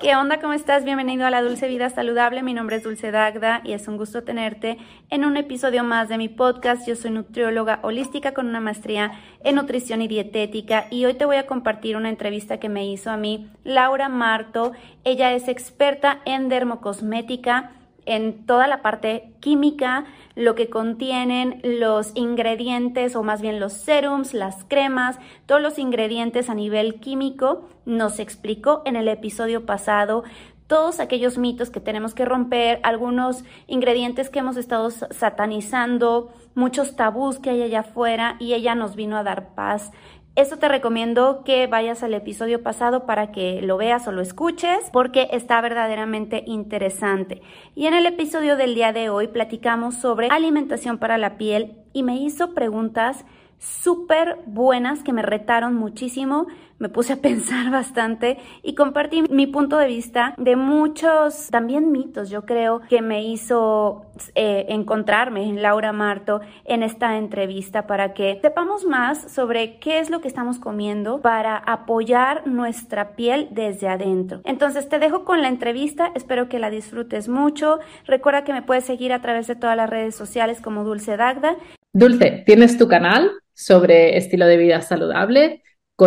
¿Qué onda? ¿Cómo estás? Bienvenido a la Dulce Vida Saludable. Mi nombre es Dulce Dagda y es un gusto tenerte en un episodio más de mi podcast. Yo soy nutrióloga holística con una maestría en nutrición y dietética y hoy te voy a compartir una entrevista que me hizo a mí Laura Marto. Ella es experta en dermocosmética en toda la parte química, lo que contienen los ingredientes o más bien los serums, las cremas, todos los ingredientes a nivel químico, nos explicó en el episodio pasado todos aquellos mitos que tenemos que romper, algunos ingredientes que hemos estado satanizando, muchos tabús que hay allá afuera y ella nos vino a dar paz. Eso te recomiendo que vayas al episodio pasado para que lo veas o lo escuches porque está verdaderamente interesante. Y en el episodio del día de hoy platicamos sobre alimentación para la piel y me hizo preguntas súper buenas que me retaron muchísimo, me puse a pensar bastante y compartí mi punto de vista de muchos también mitos, yo creo, que me hizo eh, encontrarme en Laura Marto en esta entrevista para que sepamos más sobre qué es lo que estamos comiendo para apoyar nuestra piel desde adentro. Entonces te dejo con la entrevista, espero que la disfrutes mucho. Recuerda que me puedes seguir a través de todas las redes sociales como Dulce Dagda. Dulce, ¿tienes tu canal? sobre estilo de vida saludable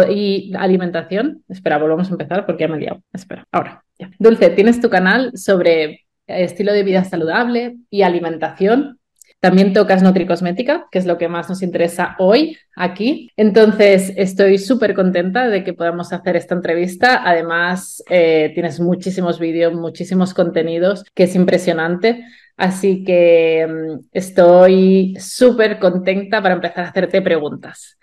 y alimentación. Espera, volvamos a empezar porque ya me he liado. Espera, ahora. Dulce, tienes tu canal sobre estilo de vida saludable y alimentación. También tocas Nutricosmética, que es lo que más nos interesa hoy aquí. Entonces, estoy súper contenta de que podamos hacer esta entrevista. Además, eh, tienes muchísimos vídeos, muchísimos contenidos, que es impresionante. Así que mm, estoy súper contenta para empezar a hacerte preguntas.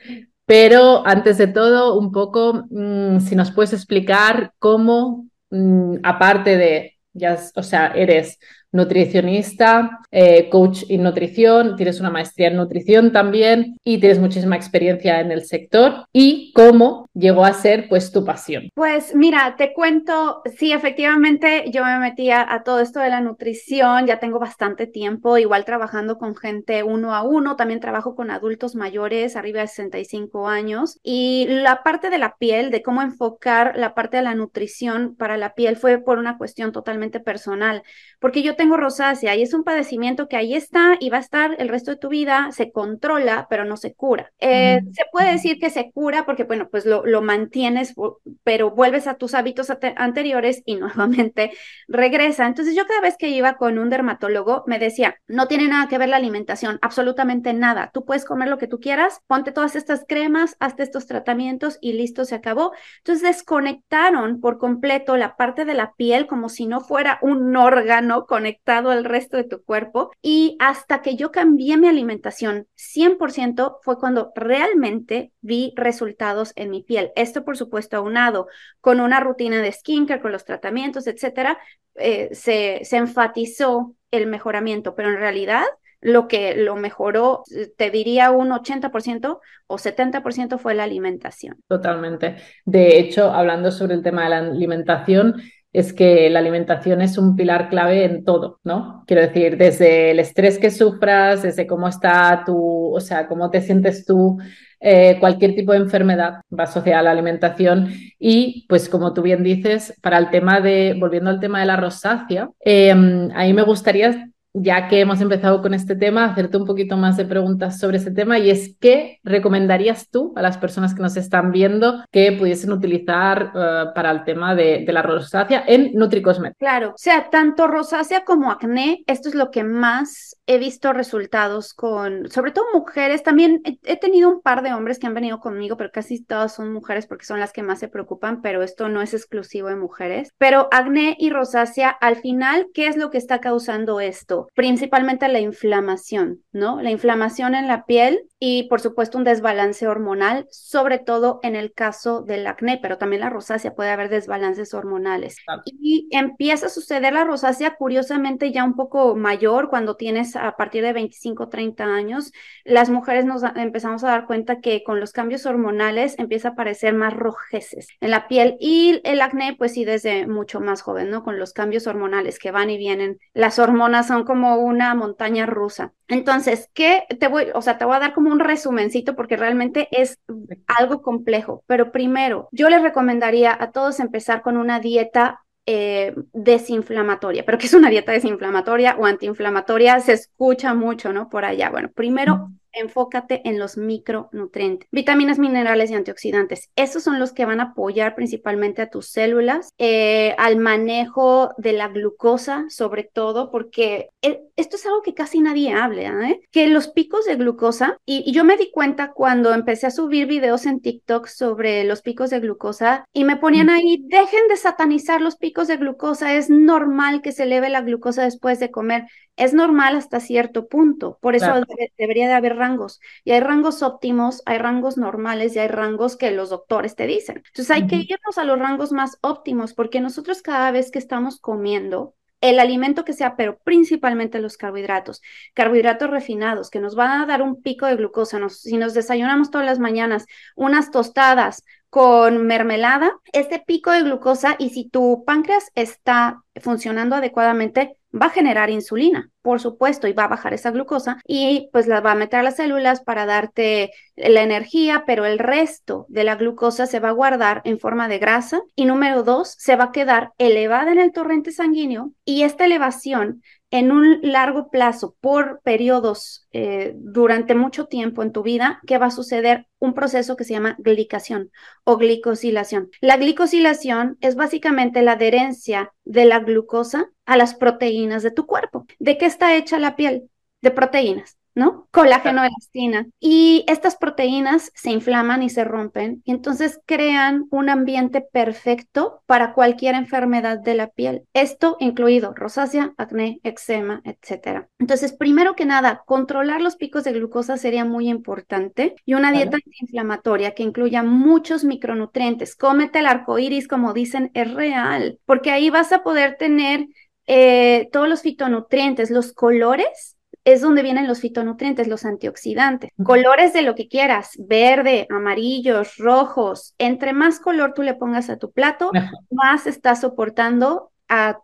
Pero antes de todo, un poco, mm, si nos puedes explicar cómo, mm, aparte de, ya, o sea, eres nutricionista, eh, coach en nutrición, tienes una maestría en nutrición también y tienes muchísima experiencia en el sector. ¿Y cómo llegó a ser pues tu pasión? Pues mira, te cuento, sí, efectivamente yo me metía a todo esto de la nutrición, ya tengo bastante tiempo, igual trabajando con gente uno a uno, también trabajo con adultos mayores, arriba de 65 años, y la parte de la piel, de cómo enfocar la parte de la nutrición para la piel fue por una cuestión totalmente personal, porque yo tengo rosácea y es un padecimiento que ahí está y va a estar el resto de tu vida, se controla, pero no se cura. Eh, se puede decir que se cura porque, bueno, pues lo, lo mantienes, pero vuelves a tus hábitos anteriores y nuevamente regresa. Entonces yo cada vez que iba con un dermatólogo me decía, no tiene nada que ver la alimentación, absolutamente nada. Tú puedes comer lo que tú quieras, ponte todas estas cremas, hazte estos tratamientos y listo, se acabó. Entonces desconectaron por completo la parte de la piel como si no fuera un órgano con conectado al resto de tu cuerpo. Y hasta que yo cambié mi alimentación 100% fue cuando realmente vi resultados en mi piel. Esto, por supuesto, aunado con una rutina de skincare, con los tratamientos, etcétera, eh, se, se enfatizó el mejoramiento, pero en realidad lo que lo mejoró, te diría un 80% o 70% fue la alimentación. Totalmente. De hecho, hablando sobre el tema de la alimentación, es que la alimentación es un pilar clave en todo, ¿no? Quiero decir, desde el estrés que sufras, desde cómo está tu, o sea, cómo te sientes tú, eh, cualquier tipo de enfermedad va asociada a la alimentación y, pues como tú bien dices, para el tema de, volviendo al tema de la rosácea, eh, a mí me gustaría ya que hemos empezado con este tema, hacerte un poquito más de preguntas sobre ese tema y es qué recomendarías tú a las personas que nos están viendo que pudiesen utilizar eh, para el tema de, la rosácea en NutriCosmet? Claro, o sea, tanto rosácea como acné, esto es lo que más he visto resultados con, sobre todo mujeres, también he, tenido un par de hombres que han venido conmigo, pero casi todas son mujeres porque son las que más se preocupan, pero esto no es exclusivo de mujeres. Pero acné y rosácea, al final, ¿qué es lo que está causando esto? principalmente la inflamación, ¿no? La inflamación en la piel y por supuesto un desbalance hormonal, sobre todo en el caso del acné, pero también la rosácea puede haber desbalances hormonales. Y empieza a suceder la rosácea curiosamente ya un poco mayor cuando tienes a partir de 25, 30 años, las mujeres nos empezamos a dar cuenta que con los cambios hormonales empieza a aparecer más rojeces en la piel y el acné pues sí desde mucho más joven, ¿no? Con los cambios hormonales que van y vienen. Las hormonas son como una montaña rusa. Entonces, ¿qué te voy, o sea, te voy a dar como un resumencito porque realmente es algo complejo, pero primero, yo les recomendaría a todos empezar con una dieta eh, desinflamatoria. ¿Pero qué es una dieta desinflamatoria o antiinflamatoria? Se escucha mucho, ¿no? Por allá. Bueno, primero enfócate en los micronutrientes, vitaminas, minerales y antioxidantes. Esos son los que van a apoyar principalmente a tus células, eh, al manejo de la glucosa, sobre todo, porque e, esto es algo que casi nadie habla, ¿eh? que los picos de glucosa, y, y, yo me di cuenta cuando empecé a subir videos en TikTok sobre los picos de glucosa y me ponían ahí, dejen de satanizar los picos de glucosa, es normal que se eleve la glucosa después de comer es normal hasta cierto punto, por eso debería de haber rangos. Y hay rangos óptimos, hay rangos normales y hay rangos que los doctores te dicen. Entonces hay que irnos a los rangos más óptimos porque nosotros cada vez que estamos comiendo, el alimento que sea, pero principalmente los carbohidratos, carbohidratos refinados, que nos van a dar un pico de glucosa. si nos desayunamos todas las mañanas unas tostadas con mermelada, este pico de glucosa, y si tu páncreas está funcionando adecuadamente, va a generar insulina, por supuesto, y va a bajar esa glucosa y pues la va a meter a las células para darte la energía, pero el resto de la glucosa se va a guardar en forma de grasa y número dos, se va a quedar elevada en el torrente sanguíneo y esta elevación en un largo plazo, por periodos eh, durante mucho tiempo en tu vida, ¿qué va a suceder? Un proceso que se llama glicación o glicosilación. La glicosilación es básicamente la adherencia de la glucosa a las proteínas de tu cuerpo. ¿De qué está hecha la piel? De proteínas. ¿no? Colágeno, elastina. Y estas proteínas se inflaman y se rompen y entonces crean un ambiente perfecto para cualquier enfermedad de la piel. Esto incluido rosácea, acné, eczema, etc. Entonces, primero que nada, controlar los picos de glucosa sería muy importante y una dieta antiinflamatoria que incluya muchos micronutrientes. Cómete el arco iris, como dicen, es real, porque ahí vas a poder tener eh, todos los fitonutrientes, los colores es donde vienen los fitonutrientes, los antioxidantes. Colores de lo que quieras, verde, amarillos, rojos. Entre más color tú le pongas a tu plato, más estás soportando a,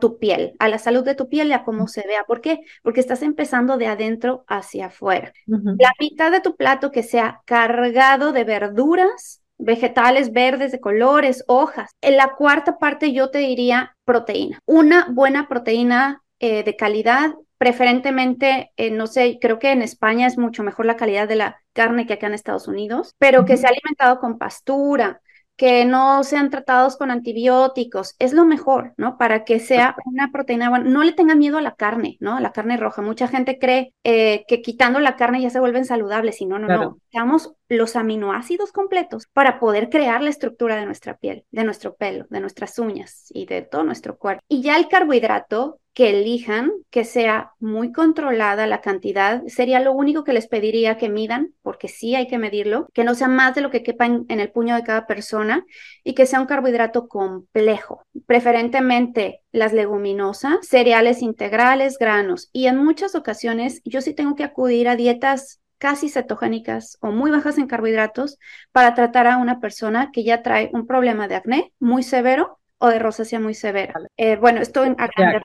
tu piel, a la salud de tu piel y a cómo se vea. ¿Por qué? Porque estás empezando de adentro hacia afuera. La mitad de tu plato que sea cargado de verduras, vegetales verdes de colores, hojas. En la cuarta parte yo te diría proteína. Una buena proteína eh, de calidad preferentemente, eh, no sé, creo que en España es mucho mejor la calidad de la carne que acá en Estados Unidos, pero que se ha alimentado con pastura, que no sean tratados con antibióticos, es lo mejor, ¿no? Para que sea una proteína, bueno, no le tengan miedo a la carne, ¿no? A la carne roja. Mucha gente cree eh, que quitando la carne ya se vuelven saludables, y no, no, no. Damos los aminoácidos completos para poder crear la estructura de nuestra piel, de nuestro pelo, de nuestras uñas y de todo nuestro cuerpo. Y ya el carbohidrato que elijan, que sea muy controlada la cantidad. Sería lo único que les pediría que midan, porque sí hay que medirlo, que no sea más de lo que quepa en, el puño de cada persona y que sea un carbohidrato complejo, preferentemente las leguminosas, cereales integrales, granos. Y en muchas ocasiones yo sí tengo que acudir a dietas casi cetogénicas o muy bajas en carbohidratos para tratar a una persona que ya trae un problema de acné muy severo o de rosácea muy severa. Eh, bueno, esto en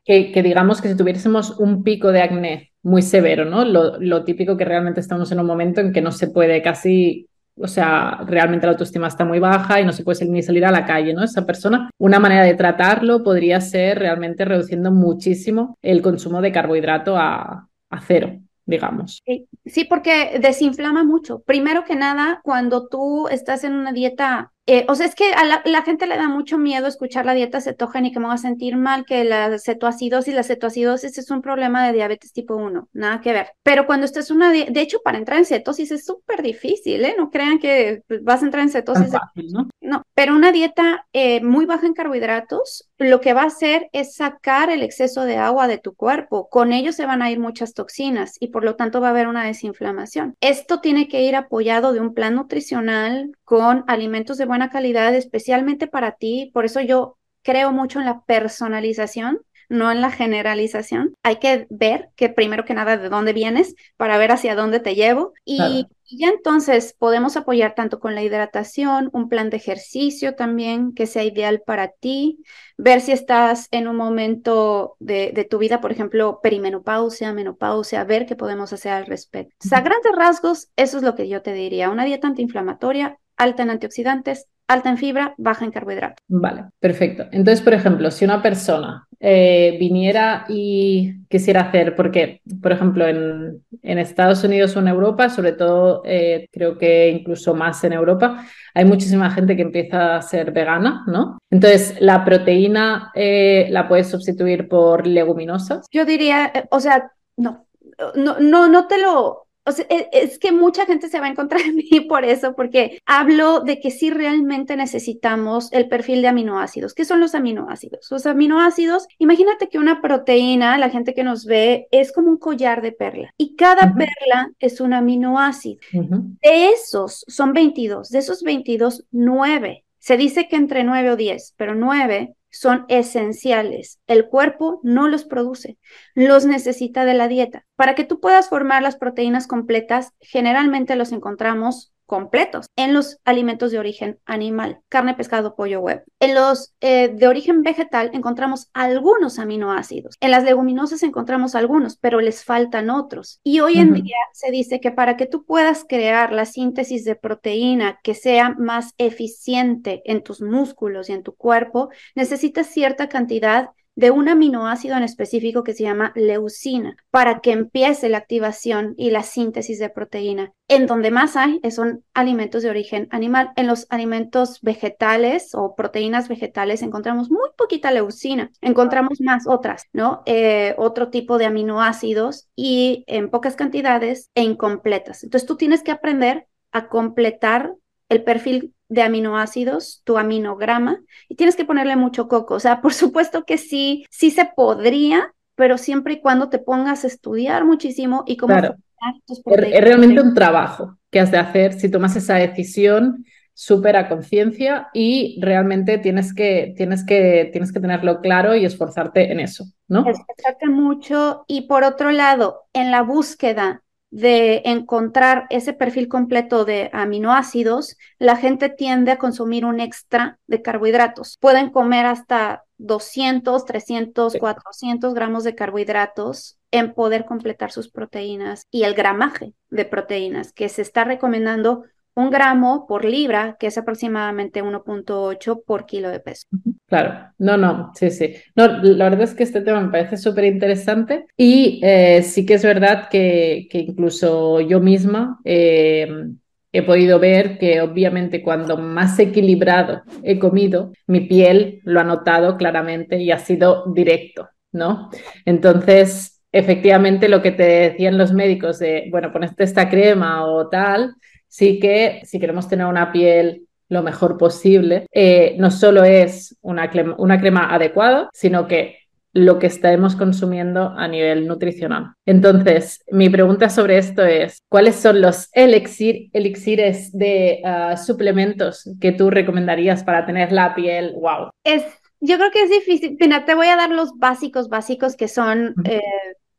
que, que, digamos que si tuviésemos un pico de acné muy severo, ¿no? Lo, lo, típico que realmente estamos en un momento en que no se puede casi, o sea, realmente la autoestima está muy baja y no se puede ni salir a la calle, ¿no? Esa persona, una manera de tratarlo podría ser realmente reduciendo muchísimo el consumo de carbohidrato a, a cero digamos. Sí, porque desinflama mucho. Primero que nada, cuando tú estás en una dieta eh, o sea, es que a la, gente le da mucho miedo escuchar la dieta cetogénica, me va a sentir mal, que la cetoacidosis, la cetoacidosis es un problema de diabetes tipo 1, nada que ver. Pero cuando estás una, de hecho, para entrar en cetosis es súper difícil, ¿eh? No crean que vas a entrar en cetosis. ¿no? ¿no? pero una dieta eh, muy baja en carbohidratos, lo que va a hacer es sacar el exceso de agua de tu cuerpo. Con ello se van a ir muchas toxinas y por lo tanto va a haber una desinflamación. Esto tiene que ir apoyado de un plan nutricional con alimentos de buena calidad, especialmente para ti. Por eso yo creo mucho en la personalización, no en la generalización. Hay que ver que primero que nada de dónde vienes para ver hacia dónde te llevo y, ya entonces podemos apoyar tanto con la hidratación, un plan de ejercicio también que sea ideal para ti, ver si estás en un momento de, de tu vida, por ejemplo, perimenopausia, menopausia, ver qué podemos hacer al respecto. O sea, a grandes rasgos, eso es lo que yo te diría, una dieta antiinflamatoria alta en antioxidantes, alta en fibra, baja en carbohidratos. Vale, perfecto. Entonces, por ejemplo, si una persona eh, viniera y quisiera hacer, porque, por ejemplo, en, Estados Unidos o en Europa, sobre todo eh, creo que incluso más en Europa, hay muchísima gente que empieza a ser vegana, ¿no? Entonces, ¿la proteína eh, la puedes sustituir por leguminosas? Yo diría, o sea, no, no, no, no te lo, o sea, e, es que mucha gente se va a encontrar en mí por eso, porque hablo de que sí realmente necesitamos el perfil de aminoácidos. ¿Qué son los aminoácidos? Los aminoácidos, imagínate que una proteína, la gente que nos ve, es como un collar de perla y cada perla es un aminoácido. De esos son 22, de esos 22, 9. Se dice que entre 9 o 10, pero 9 son esenciales. El cuerpo no los produce, los necesita de la dieta. Para que tú puedas formar las proteínas completas, generalmente los encontramos completos en los alimentos de origen animal, carne, pescado, pollo, huevo. En los eh, de origen vegetal encontramos algunos aminoácidos. En las leguminosas encontramos algunos, pero les faltan otros. Y hoy en día se dice que para que tú puedas crear la síntesis de proteína que sea más eficiente en tus músculos y en tu cuerpo, necesitas cierta cantidad de un aminoácido en específico que se llama leucina para que empiece la activación y la síntesis de proteína. En donde más hay son alimentos de origen animal. En los alimentos vegetales o proteínas vegetales encontramos muy poquita leucina, encontramos más otras, ¿no? Eh, otro tipo de aminoácidos y en pocas cantidades e incompletas. Entonces tú tienes que aprender a completar el perfil de aminoácidos, tu aminograma, y tienes que ponerle mucho coco. O sea, por supuesto que sí, sí se podría, pero siempre y cuando te pongas a estudiar muchísimo y cómo... Claro. es, realmente un trabajo que has de hacer si tomas esa decisión súper a conciencia y realmente tienes que, tienes, que, tienes que tenerlo claro y esforzarte en eso, ¿no? Esforzarte mucho y por otro lado, en la búsqueda de encontrar ese perfil completo de aminoácidos, la gente tiende a consumir un extra de carbohidratos. Pueden comer hasta 200, 300, 400 gramos de carbohidratos en poder completar sus proteínas y el gramaje de proteínas que se está recomendando un gramo por libra, que es aproximadamente 1.8 por kilo de peso. Claro, no, no, sí, sí. No, la verdad es que este tema me parece súper interesante y eh, sí que es verdad que, incluso yo misma eh, he podido ver que obviamente cuando más equilibrado he comido, mi piel lo ha notado claramente y ha sido directo, ¿no? Entonces, efectivamente lo que te decían los médicos de, bueno, poneste esta crema o tal, sí que si queremos tener una piel lo mejor posible, eh, no solo es una crema, una crema adecuada, sino que lo que estaremos consumiendo a nivel nutricional. Entonces, mi pregunta sobre esto es, ¿cuáles son los elixir, elixires de ah, suplementos que tú recomendarías para tener la piel wow? Es, yo creo que es difícil. Te voy a dar los básicos, básicos que son... Eh,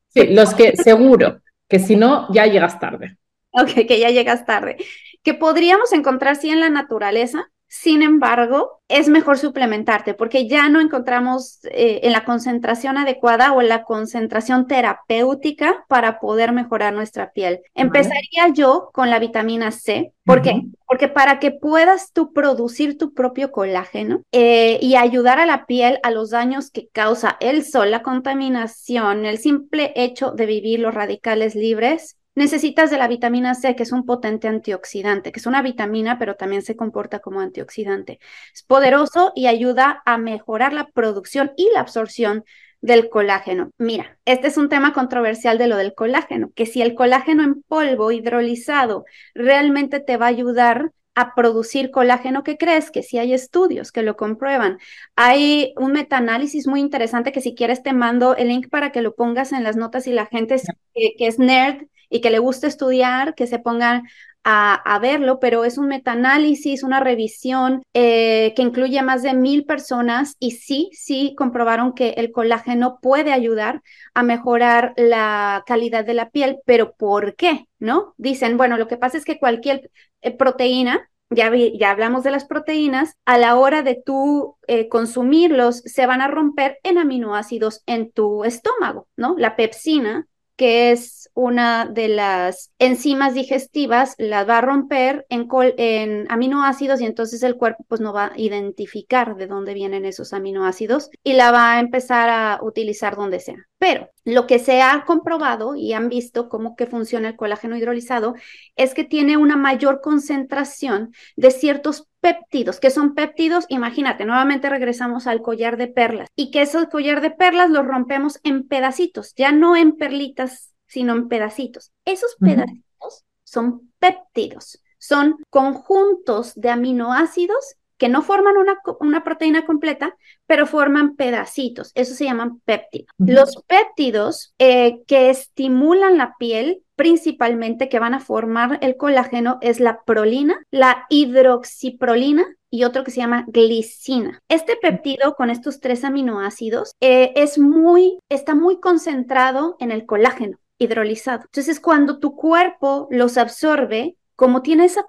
sí, los que seguro, que si no, ya llegas tarde. Ok, que ya llegas tarde. Que podríamos encontrar sí en la naturaleza, sin embargo, es mejor suplementarte porque ya no encontramos eh, en la concentración adecuada o en la concentración terapéutica para poder mejorar nuestra piel. Empezaría yo con la vitamina C. ¿Por qué? Porque para que puedas tú producir tu propio colágeno eh, y ayudar a la piel a los daños que causa el sol, la contaminación, el simple hecho de vivir los radicales libres, necesitas de la vitamina C, que es un potente antioxidante, que es una vitamina, pero también se comporta como antioxidante. Es poderoso y ayuda a mejorar la producción y la absorción del colágeno. Mira, este es un tema controversial de lo del colágeno, que si el colágeno en polvo hidrolizado realmente te va a ayudar a producir colágeno, ¿qué crees? Que sí hay estudios que lo comprueban. Hay un metaanálisis muy interesante que si quieres te mando el link para que lo pongas en las notas y la gente que, que es nerd y que le guste estudiar, que se pongan a, verlo, pero es un metaanálisis, una revisión eh, que incluye a más de mil personas y sí, sí comprobaron que el colágeno puede ayudar a mejorar la calidad de la piel, pero ¿por qué? ¿No? Dicen, bueno, lo que pasa es que cualquier eh, proteína ya, ya, hablamos de las proteínas, a la hora de tú eh, consumirlos, se van a romper en aminoácidos en tu estómago, ¿no? La pepsina que es una de las enzimas digestivas, la va a romper en, aminoácidos y entonces el cuerpo pues no va a identificar de dónde vienen esos aminoácidos y la va a empezar a utilizar donde sea. Pero lo que se ha comprobado y han visto cómo que funciona el colágeno hidrolizado es que tiene una mayor concentración de ciertos péptidos, que son péptidos, imagínate, nuevamente regresamos al collar de perlas y que esos collar de perlas los rompemos en pedacitos, ya no en perlitas, sino en pedacitos. Esos pedacitos son péptidos, son conjuntos de aminoácidos que no forman una, una, proteína completa, pero forman pedacitos. Eso se llaman péptidos. Los péptidos eh, que estimulan la piel principalmente que van a formar el colágeno es la prolina, la hidroxiprolina y otro que se llama glicina. Este péptido con estos tres aminoácidos eh, es muy, está muy concentrado en el colágeno hidrolizado. Entonces, cuando tu cuerpo los absorbe, como tiene esa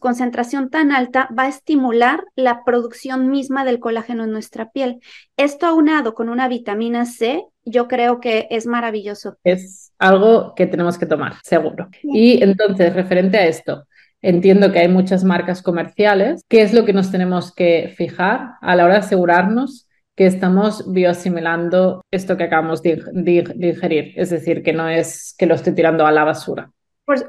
concentración tan alta, va a estimular la producción misma del colágeno en nuestra piel. Esto aunado con una vitamina C, yo creo que es maravilloso. Es algo que tenemos que tomar, seguro. Y entonces, referente a esto, entiendo que hay muchas marcas comerciales. ¿Qué es lo que nos tenemos que fijar a la hora de asegurarnos que estamos bioasimilando esto que acabamos de, digerir? Es decir, que no es que lo estoy tirando a la basura.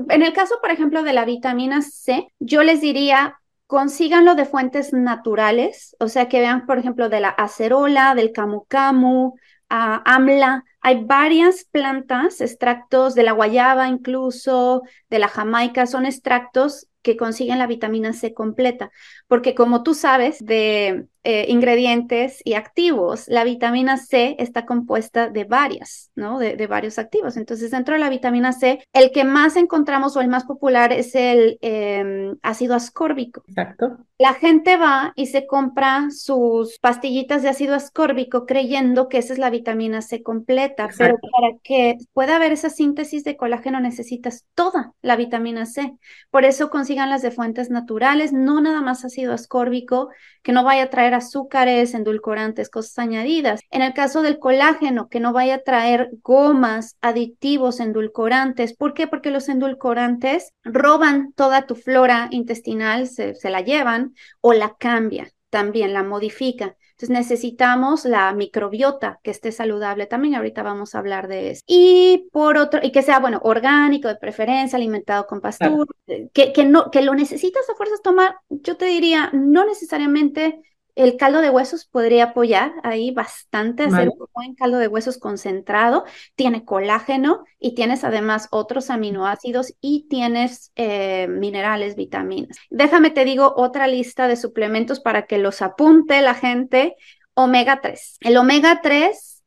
En el caso, por ejemplo, de la vitamina C, yo les diría, consíganlo de fuentes naturales, o sea, que vean, por ejemplo, de la acerola, del camu camu, amla. Hay varias plantas, extractos de la guayaba incluso, de la jamaica, son extractos que consiguen la vitamina C completa, porque como tú sabes de eh, ingredientes y activos, la vitamina C está compuesta de varias, ¿no? De, varios activos. Entonces, dentro de la vitamina C, el que más encontramos o el más popular es el em, ácido ascórbico. Exacto. La gente va y se compra sus pastillitas de ácido ascórbico creyendo que esa es la vitamina C completa, pero para que pueda haber esa síntesis de colágeno necesitas toda la vitamina C. Por eso consigan las de fuentes naturales, no nada más ácido ascórbico, que no vaya a traer azúcares, endulcorantes, cosas añadidas. En el caso del colágeno, que no vaya a traer gomas, aditivos, endulcorantes. ¿Por qué? Porque los endulcorantes roban toda tu flora intestinal, se, se la llevan o la cambia, también la modifica. Entonces necesitamos la microbiota que esté saludable también. Ahorita vamos a hablar de eso. Y por otro, y que sea, bueno, orgánico de preferencia, alimentado con pastura, que, que, no, que lo necesitas a fuerzas tomar. Yo te diría, no necesariamente el caldo de huesos podría apoyar ahí bastante, hacer un buen caldo de huesos concentrado. Tiene colágeno y tienes además otros aminoácidos y tienes eh, minerales, vitaminas. Déjame te digo otra lista de suplementos para que los apunte la gente. Omega 3. El omega 3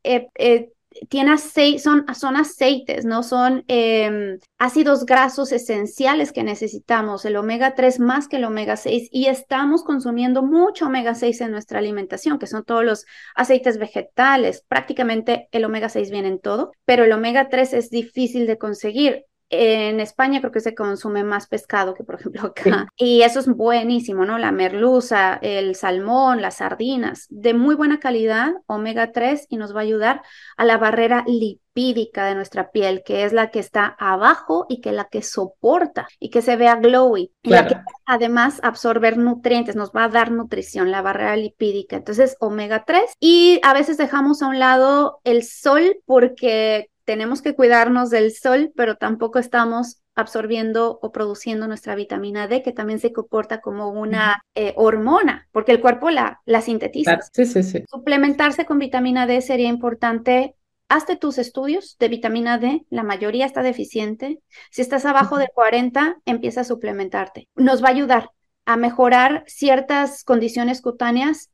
tiene aceite, son, son aceites, ¿no? Son em, ácidos grasos esenciales que necesitamos, el omega 3 más que el omega 6, y estamos consumiendo mucho omega 6 en nuestra alimentación, que son todos los aceites vegetales, prácticamente el omega 6 viene en todo, pero el omega 3 es difícil de conseguir en España creo que se consume más pescado que por ejemplo acá. Y eso es buenísimo, ¿no? La merluza, el salmón, las sardinas, de muy buena calidad, omega 3, y nos va a ayudar a la barrera lipídica de nuestra piel, que es la que está abajo y que es la que soporta y que se vea glowy. Y la que además absorber nutrientes, nos va a dar nutrición, la barrera lipídica. Entonces, omega 3. Y a veces dejamos a un lado el sol porque tenemos que cuidarnos del sol, pero tampoco estamos absorbiendo o produciendo nuestra vitamina D, que también se comporta como una eh, hormona, porque el cuerpo la, la sintetiza. Sí, sí, sí. Suplementarse con vitamina D sería importante. Hazte tus estudios de vitamina D, la mayoría está deficiente. Si estás abajo de 40, empieza a suplementarte. Nos va a ayudar a mejorar ciertas condiciones cutáneas,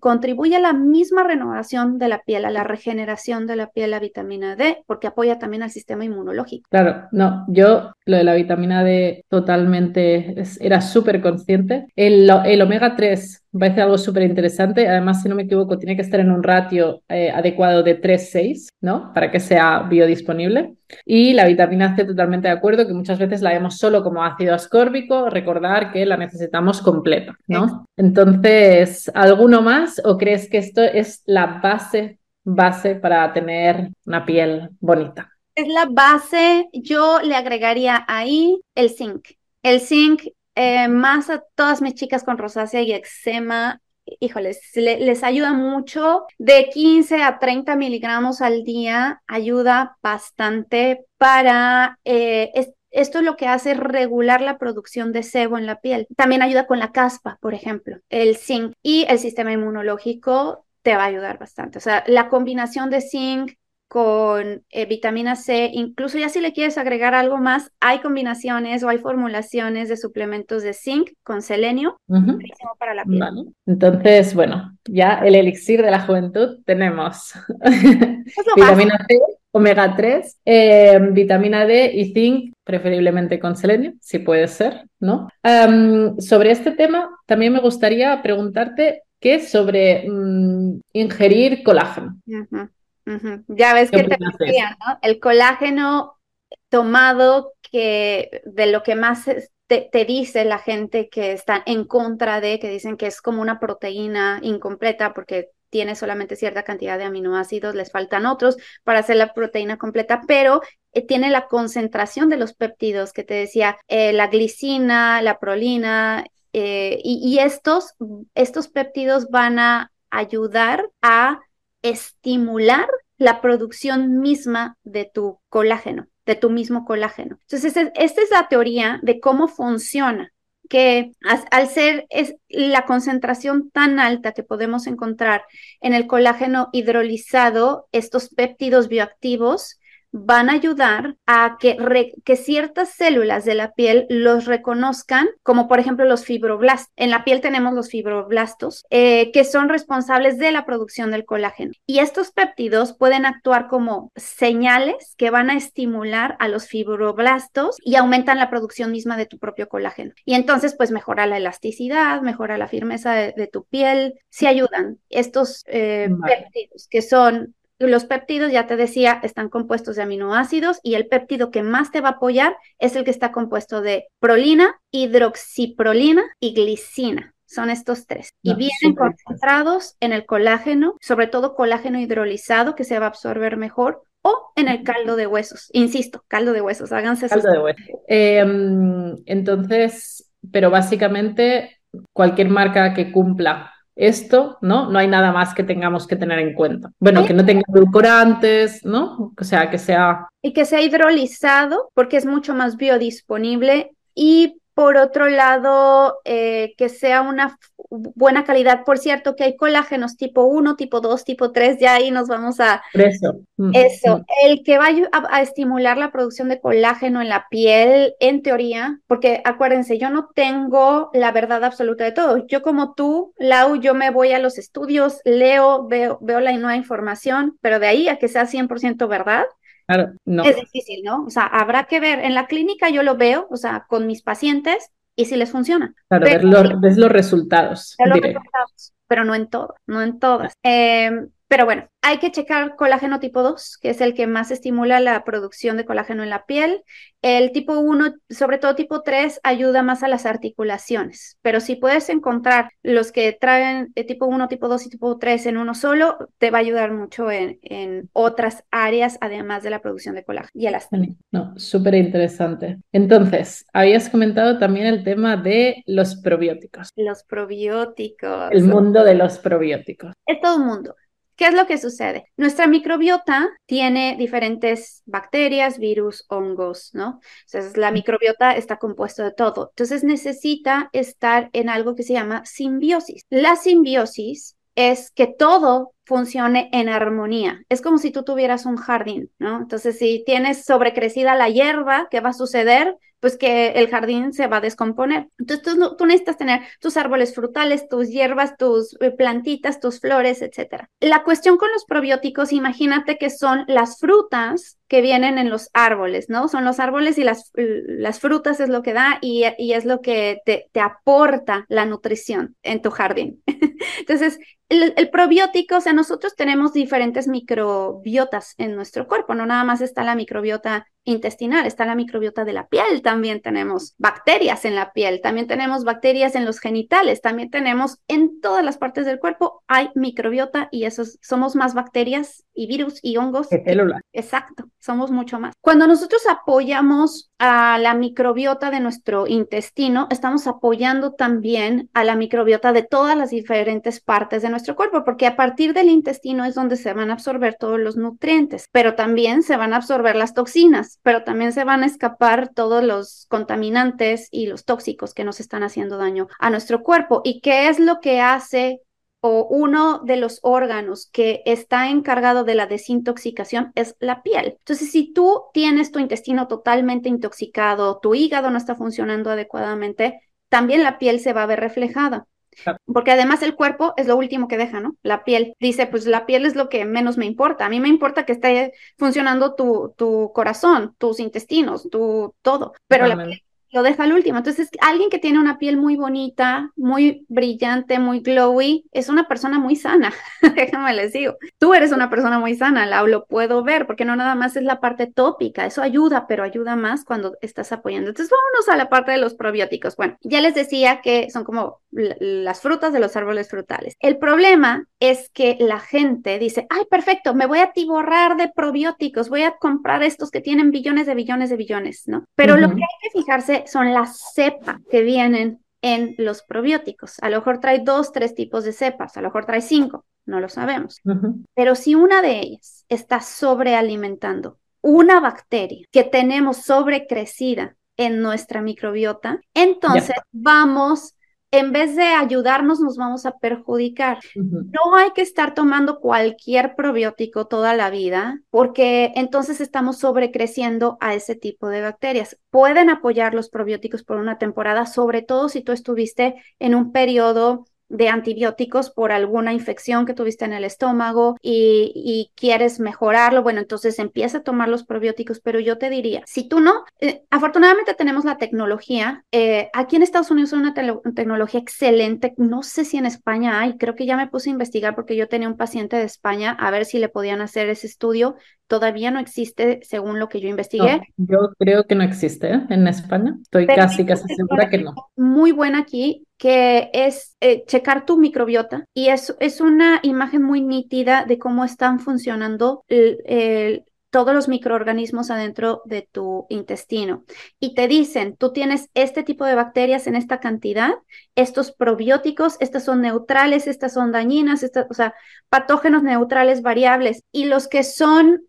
contribuye a la misma renovación de la piel, a la regeneración de la piel, la vitamina D, porque apoya también al sistema inmunológico. Claro, no, yo lo de la vitamina D totalmente era súper consciente. El, el omega 3 me parece algo súper interesante. Además, si no me equivoco, tiene que estar en un ratio eh, adecuado de 3-6, ¿no? Para que sea biodisponible. Y la vitamina C, totalmente de acuerdo, que muchas veces la vemos solo como ácido ascórbico, recordar que la necesitamos completa, ¿no? Entonces, ¿alguno más o crees que esto es la base, base para tener una piel bonita? es la base. Yo le agregaría ahí el zinc. El zinc, eh, más a todas mis chicas con rosácea y eczema, híjoles, les ayuda mucho. De 15 a 30 miligramos al día ayuda bastante para... Eh, esto es lo que hace regular la producción de sebo en la piel. También ayuda con la caspa, por ejemplo, el zinc y el sistema inmunológico te va a ayudar bastante. O sea, la combinación de zinc, con eh, vitamina C, incluso ya si le quieres agregar algo más, hay combinaciones o hay formulaciones de suplementos de zinc con selenio, para la piel. Entonces, bueno, ya el elixir de la juventud tenemos vitamina C, omega 3, eh, vitamina D y zinc, preferiblemente con selenio, si puede ser, ¿no? sobre este tema, también me gustaría preguntarte qué es sobre mm, ingerir colágeno. Ya ves que te decía, ¿no? El colágeno tomado que de lo que más te, te, dice la gente que está en contra de, que dicen que es como una proteína incompleta porque tiene solamente cierta cantidad de aminoácidos, les faltan otros para hacer la proteína completa, pero eh, tiene la concentración de los péptidos que te decía, eh, la glicina, la prolina, eh, y, y estos, estos péptidos van a ayudar a estimular la producción misma de tu colágeno, de tu mismo colágeno. Entonces, esta es la teoría de cómo funciona, que al ser es la concentración tan alta que podemos encontrar en el colágeno hidrolizado, estos péptidos bioactivos van a ayudar a que, que ciertas células de la piel los reconozcan, como por ejemplo los fibroblastos. En la piel tenemos los fibroblastos, eh, que son responsables de la producción del colágeno. Y estos péptidos pueden actuar como señales que van a estimular a los fibroblastos y aumentan la producción misma de tu propio colágeno. Y entonces, pues mejora la elasticidad, mejora la firmeza de, tu piel, si ayudan estos eh, péptidos que son los péptidos, ya te decía, están compuestos de aminoácidos y el péptido que más te va a apoyar es el que está compuesto de prolina, hidroxiprolina y glicina. Son estos tres. y vienen concentrados en el colágeno, sobre todo colágeno hidrolizado que se va a absorber mejor o en el caldo de huesos. Insisto, caldo de huesos, háganse Caldo de huesos. Em, entonces, pero básicamente cualquier marca que cumpla esto, ¿no? No hay nada más que tengamos que tener en cuenta. Bueno, que no tenga edulcorantes, ¿no? O sea, que sea... Y que sea hidrolizado porque es mucho más biodisponible y por otro lado, eh, que sea una buena calidad. Por cierto, que hay colágenos tipo 1, tipo 2, tipo 3, ya ahí nos vamos a... Eso. Mm, eso. Mm. El que va a, estimular la producción de colágeno en la piel, en teoría, porque acuérdense, yo no tengo la verdad absoluta de todo. Yo como tú, Lau, yo me voy a los estudios, leo, veo, veo la nueva información, pero de ahí a que sea 100% verdad, es difícil, ¿no? O sea, habrá que ver. En la clínica yo lo veo, o sea, con mis pacientes y si les funciona. Claro, ver los, resultados. los resultados, pero no en todo, no en todas. Eh, pero bueno, hay que checar colágeno tipo 2, que es el que más estimula la producción de colágeno en la piel. El tipo 1, sobre todo tipo 3, ayuda más a las articulaciones. Pero si puedes encontrar los que traen tipo 1, tipo 2 y tipo 3 en uno solo, te va a ayudar mucho en, otras áreas, además de la producción de colágeno y elastina. No, súper interesante. Entonces, habías comentado también el tema de los probióticos. Los probióticos. El mundo de los probióticos. Es todo un mundo. ¿Qué es lo que sucede? Nuestra microbiota tiene diferentes bacterias, virus, hongos, ¿no? Entonces, la microbiota está compuesto de todo. Entonces, necesita estar en algo que se llama simbiosis. La simbiosis es que todo funcione en armonía. Es como si tú tuvieras un jardín, ¿no? Entonces, si tienes sobrecrecida la hierba, ¿qué va a suceder? Pues que el jardín se va a descomponer. Entonces, tú, necesitas tener tus árboles frutales, tus hierbas, tus eh, plantitas, tus flores, etc. La cuestión con los probióticos, imagínate que son las frutas que vienen en los árboles, ¿no? Son los árboles y las, las frutas es lo que da y, y es lo que te, te aporta la nutrición en tu jardín. Entonces, el, probiótico, o sea, nosotros tenemos diferentes microbiotas en nuestro cuerpo, no nada más está la microbiota intestinal, está la microbiota de la piel, también tenemos bacterias en la piel, también tenemos bacterias en los genitales, también tenemos en todas las partes del cuerpo hay microbiota y esos somos más bacterias y virus y hongos. Que células. Exacto, somos mucho más. Cuando nosotros apoyamos a la microbiota de nuestro intestino, estamos apoyando también a la microbiota de todas las diferentes partes de nuestro cuerpo, porque a partir del intestino es donde se van a absorber todos los nutrientes, pero también se van a absorber las toxinas, pero también se van a escapar todos los contaminantes y los tóxicos que nos están haciendo daño a nuestro cuerpo. ¿Y qué es lo que hace o uno de los órganos que está encargado de la desintoxicación es la piel. Entonces, si tú tienes tu intestino totalmente intoxicado, tu hígado no está funcionando adecuadamente, también la piel se va a ver reflejada. Porque además el cuerpo es lo último que deja, ¿no? La piel. Dice, pues la piel es lo que menos me importa. A mí me importa que esté funcionando tu, tu corazón, tus intestinos, tu todo. Pero la piel lo deja al último. Entonces, alguien que tiene una piel muy bonita, muy brillante, muy glowy, es una persona muy sana. Déjame les digo. Tú eres una persona muy sana, la, lo puedo ver, porque no nada más es la parte tópica, eso ayuda, pero ayuda más cuando estás apoyando. Entonces, vámonos a la parte de los probióticos. Bueno, ya les decía que son como las frutas de los árboles frutales. El problema es que la gente dice, ay, perfecto, me voy a tiborrar de probióticos, voy a comprar estos que tienen billones de billones de billones, ¿no? Pero lo que hay que fijarse son las cepas que vienen en los probióticos. A lo mejor trae dos, tres tipos de cepas, a lo mejor trae cinco, no lo sabemos. Pero si una de ellas está sobrealimentando una bacteria que tenemos sobrecrecida en nuestra microbiota, entonces vamos en vez de ayudarnos, nos vamos a perjudicar. No hay que estar tomando cualquier probiótico toda la vida, porque entonces estamos sobrecreciendo a ese tipo de bacterias. Pueden apoyar los probióticos por una temporada, sobre todo si tú estuviste en un periodo de antibióticos por alguna infección que tuviste en el estómago y, quieres mejorarlo, bueno, entonces empieza a tomar los probióticos, pero yo te diría, si tú no, eh, afortunadamente tenemos la tecnología, eh, aquí en Estados Unidos hay una tecnología excelente, no sé si en España hay, creo que ya me puse a investigar porque yo tenía un paciente de España a ver si le podían hacer ese estudio, todavía no existe según lo que yo investigué. yo creo que no existe ¿eh? en España, estoy casi, casi segura que no. Muy buena aquí que es eh, checar tu microbiota y es, es una imagen muy nítida de cómo están funcionando todos los microorganismos adentro de tu intestino. Y te dicen, tú tienes este tipo de bacterias en esta cantidad, estos probióticos, estas son neutrales, estas son dañinas, estas, o sea, patógenos neutrales variables. Y los que son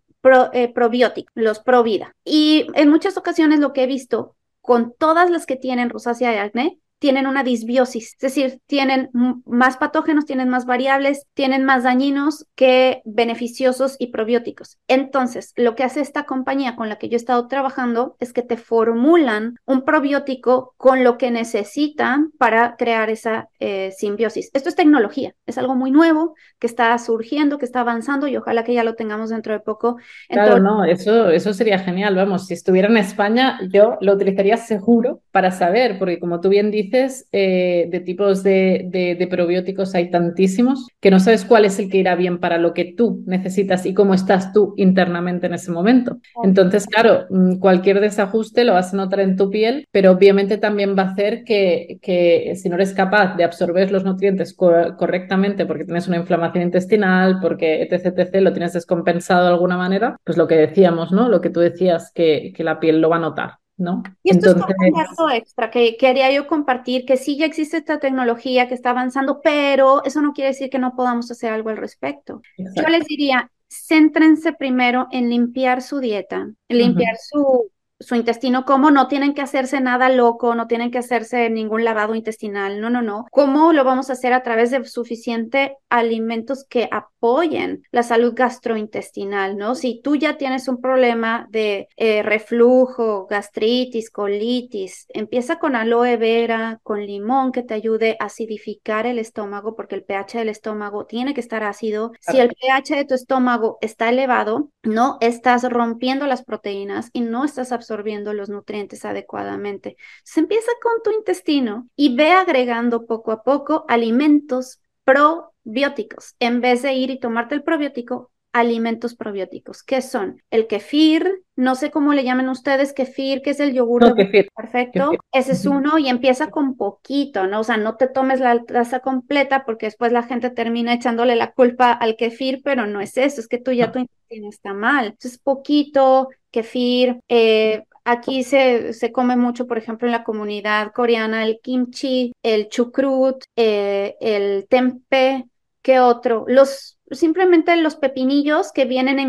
eh, probióticos, los pro vida. Y en muchas ocasiones lo que he visto con todas las que tienen rosácea y acné tienen una disbiosis, es decir, tienen más patógenos, tienen más variables, tienen más dañinos que beneficiosos y probióticos. Entonces, lo que hace esta compañía con la que yo he estado trabajando es que te formulan un probiótico con lo que necesitan para crear esa eh, simbiosis. Esto es tecnología, es algo muy nuevo que está surgiendo, que está avanzando y ojalá que ya lo tengamos dentro de poco. Claro, no, eso, eso sería genial. Vamos, si estuviera en España, yo lo utilizaría seguro para saber, porque como tú bien dices, eh, de tipos de, probióticos hay tantísimos que no sabes cuál es el que irá bien para lo que tú necesitas y cómo estás tú internamente en ese momento. Entonces, claro, mm, cualquier desajuste lo vas a notar en tu piel, pero obviamente también va a hacer que, que si no eres capaz de absorber los nutrientes correctamente porque tienes una inflamación intestinal, porque etc, etc, lo tienes descompensado de alguna manera, pues lo que decíamos, ¿no? Lo que tú decías que, que la piel lo va a notar. ¿No? Y esto es un dato extra que quería yo compartir, que sí ya existe esta tecnología que está avanzando, pero eso no quiere decir que no podamos hacer algo al respecto. Yo les diría, céntrense primero en limpiar su dieta, limpiar su, su intestino, cómo no tienen que hacerse nada loco, no tienen que hacerse ningún lavado intestinal, no, no, no. ¿Cómo lo vamos a hacer a través de suficiente alimentos que apoyen la salud gastrointestinal, ¿no? Si tú ya tienes un problema de eh, reflujo, gastritis, colitis, empieza con aloe vera, con limón que te ayude a acidificar el estómago, porque el pH del estómago tiene que estar ácido. Si el pH de tu estómago está elevado, no estás rompiendo las proteínas y no estás absorbiendo absorbiendo los nutrientes adecuadamente. Se empieza con tu intestino y ve agregando poco a poco alimentos probióticos. En vez de ir y tomarte el probiótico, alimentos probióticos. ¿Qué son? El kefir, no sé cómo le llaman ustedes, kefir, que es el yogur. No, kefir. Perfecto. Ese es uno y empieza con poquito, ¿no? O sea, no te tomes la taza completa porque después la gente termina echándole la culpa al kefir, pero no es eso, es que tú ya tu intestino está mal. Entonces, poquito, kefir, eh, Aquí se, se, come mucho, por ejemplo, en la comunidad coreana, el kimchi, el chucrut, eh, el tempe, ¿qué otro? Los, simplemente los pepinillos que vienen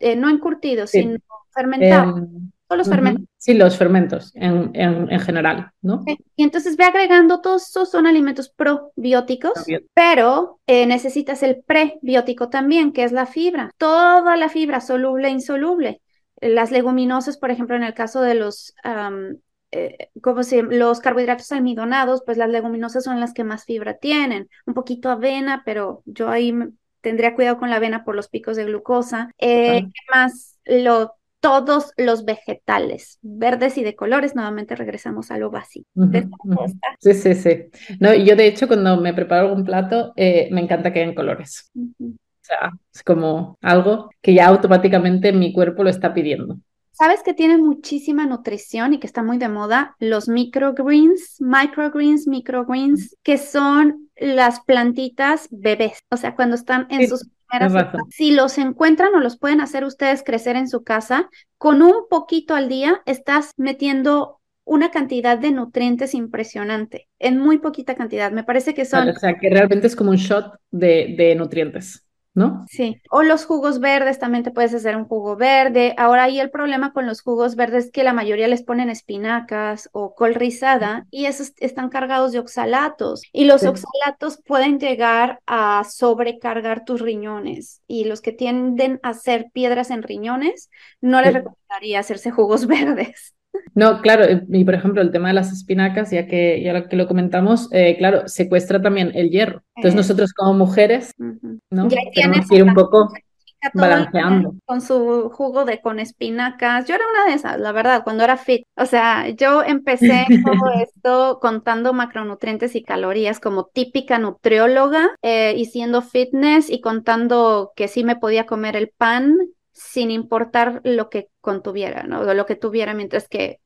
eh, no encurtidos, sino fermentados. Em, los fermentos. Sí, los fermentos en, en, general, ¿no? Y entonces ve agregando, todos esos son alimentos probióticos, pero eh, necesitas el prebiótico también, que es la fibra. Toda la fibra, soluble e insoluble. Las leguminosas, por ejemplo, en el caso de los, eh, se, los carbohidratos almidonados, pues las leguminosas son las que más fibra tienen. Un poquito avena, pero yo ahí tendría cuidado con la avena por los picos de glucosa. Eh, ¿Qué más? Lo, todos los vegetales, verdes y de colores, nuevamente regresamos a lo básico. Sí, sí, sí. No, yo de hecho cuando me preparo algún plato, eh, me encanta que hayan colores. O sea, es como algo que ya automáticamente mi cuerpo lo está pidiendo. ¿Sabes que tiene muchísima nutrición y que está muy de moda? Los microgreens, microgreens, microgreens, que son las plantitas bebés, o sea, cuando están en sus primeras Si los encuentran o los pueden hacer ustedes crecer en su casa, con un poquito al día estás metiendo una cantidad de nutrientes impresionante, en muy poquita cantidad. Me parece que son... O sea, que realmente es como un shot de, de nutrientes. ¿No? Sí, o los jugos verdes, también te puedes hacer un jugo verde. Ahora ahí el problema con los jugos verdes es que la mayoría les ponen espinacas o col rizada y esos están cargados de oxalatos y los oxalatos pueden llegar a sobrecargar tus riñones y los que tienden a hacer piedras en riñones, no les recomendaría hacerse jugos verdes. No, claro, eh, y por ejemplo el tema de las espinacas, ya que ya que lo comentamos, eh, claro, secuestra también el hierro. Entonces nosotros como mujeres, ¿no? Tenemos que ir un poco balanceando. Con su jugo de con espinacas. Yo era una de esas, la verdad, cuando era fit. O sea, yo empecé todo esto contando macronutrientes y calorías como típica nutrióloga eh, y siendo fitness y contando que sí me podía comer el pan sin importar lo que contuviera, ¿no? lo que tuviera, mientras que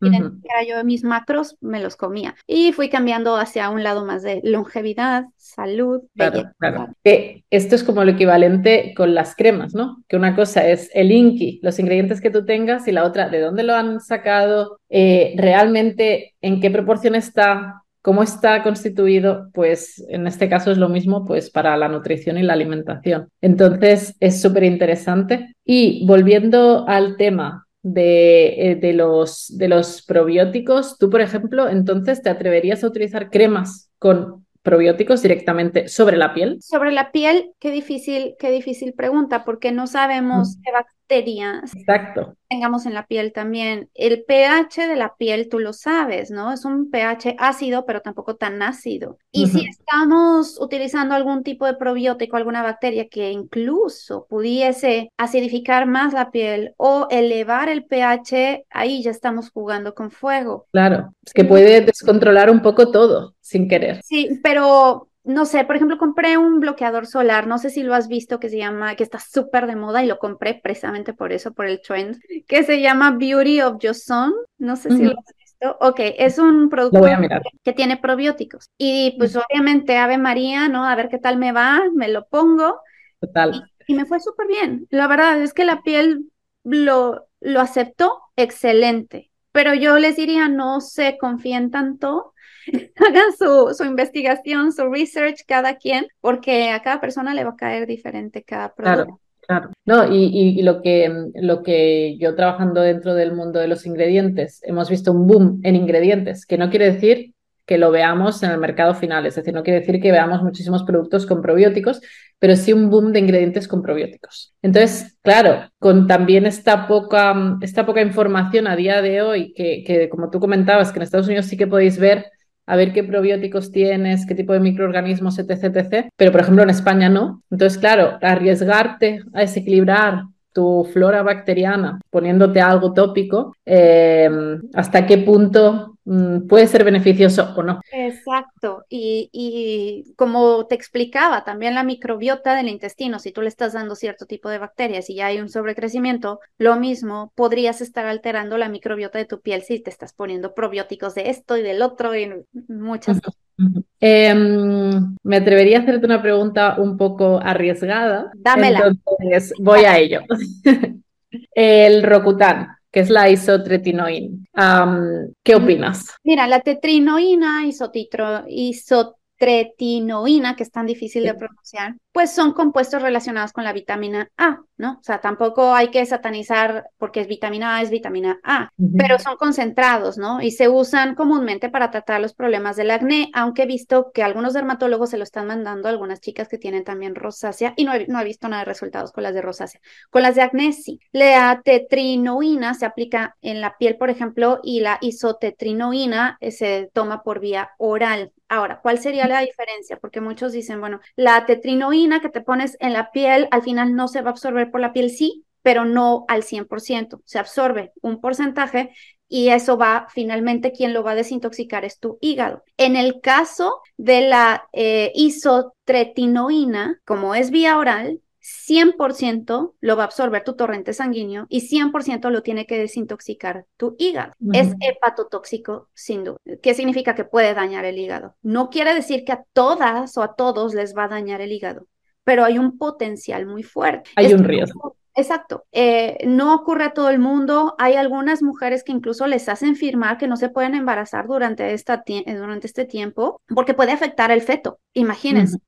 era yo mis macros, me los comía. Y fui cambiando hacia un lado más de longevidad, salud, claro, claro. Que esto es como lo equivalente con las cremas, ¿no? Que una cosa es el inki, los ingredientes que tú tengas, y la otra, de dónde lo han sacado, eh, realmente en qué proporción está, ¿Cómo está constituido? Pues en este caso es lo mismo pues para la nutrición y la alimentación. Entonces es súper interesante. Y volviendo al tema de, eh, de, los, de los probióticos, tú, por ejemplo, entonces te atreverías a utilizar cremas con probióticos directamente sobre la piel? Sobre la piel, qué difícil, qué difícil pregunta, porque no sabemos qué bacterias Exacto tengamos en la piel también. El pH de la piel, tú lo sabes, ¿no? Es un pH ácido, pero tampoco tan ácido. Y si estamos utilizando algún tipo de probiótico, alguna bacteria que incluso pudiese acidificar más la piel o elevar el pH, ahí ya estamos jugando con fuego. Claro, es que puede descontrolar un poco todo sin querer. Sí, pero no sé, por ejemplo, compré un bloqueador solar, no sé si lo has visto, que se llama, que está súper de moda y lo compré precisamente por eso, por el trend, que se llama Beauty of Your Sun, no sé si lo has visto. Ok, es un producto que tiene probióticos y pues obviamente Ave María, ¿no? A ver qué tal me va, me lo pongo. Total. Y, me fue súper bien. La verdad es que la piel lo, lo aceptó excelente, pero yo les diría, no se confíen tanto hagan su, su, investigación, su research cada quien, porque a cada persona le va a caer diferente cada producto. Claro. Claro, no, y, y, lo, que, lo que yo trabajando dentro del mundo de los ingredientes, hemos visto un boom en ingredientes, que no quiere decir que lo veamos en el mercado final, es decir, no quiere decir que veamos muchísimos productos con probióticos, pero sí un boom de ingredientes con probióticos. Entonces, claro, con también esta poca, esta poca información a día de hoy, que, que como tú comentabas, que en Estados Unidos sí que podéis ver a ver qué probióticos tienes, qué tipo de microorganismos, etc, etc. Pero, por ejemplo, en España no. Entonces, claro, arriesgarte a desequilibrar tu flora bacteriana poniéndote algo tópico, em, hasta qué punto puede ser beneficioso o no. Exacto. Y, y, como te explicaba, también la microbiota del intestino, si tú le estás dando cierto tipo de bacterias y ya hay un sobrecrecimiento, lo mismo, podrías estar alterando la microbiota de tu piel si te estás poniendo probióticos de esto y del otro y muchas cosas. Em, me atrevería a hacerte una pregunta un poco arriesgada. Dámela. Entonces voy a ello. El Rocutan, que es la isotretinoína. ¿Qué mm, opinas? Mira, la tetrinoína, isotitro, isotretinoína, que es tan difícil de pronunciar, pues son compuestos relacionados con la vitamina A, ¿no? O sea, tampoco hay que satanizar porque es vitamina A, es vitamina A, pero son concentrados, ¿no? Y se usan comúnmente para tratar los problemas del acné, aunque he visto que algunos dermatólogos se lo están mandando a algunas chicas que tienen también rosácea y no he, no he visto nada de resultados con las de rosácea. Con las de acné sí. La tetrinoína se aplica en la piel, por ejemplo, y la isotetrinoína eh, se toma por vía oral. Ahora, ¿cuál sería la diferencia? Porque muchos dicen, bueno, la tetrinoína que te pones en la piel al final no se va a absorber por la piel, sí, pero no al 100%. Se absorbe un porcentaje y eso va, finalmente, quien lo va a desintoxicar es tu hígado. En el caso de la eh, isotretinoína, como es vía oral, 100% lo va a absorber tu torrente sanguíneo y 100% lo tiene que desintoxicar tu hígado. Es hepatotóxico sin duda. ¿Qué significa que puede dañar el hígado? No quiere decir que a todas o a todos les va a dañar el hígado, pero hay un potencial muy fuerte. Hay un riesgo. Exacto. Eh, no ocurre a todo el mundo. Hay algunas mujeres que incluso les hacen firmar que no se pueden embarazar durante, esta durante este tiempo porque puede afectar el feto. Imagínense.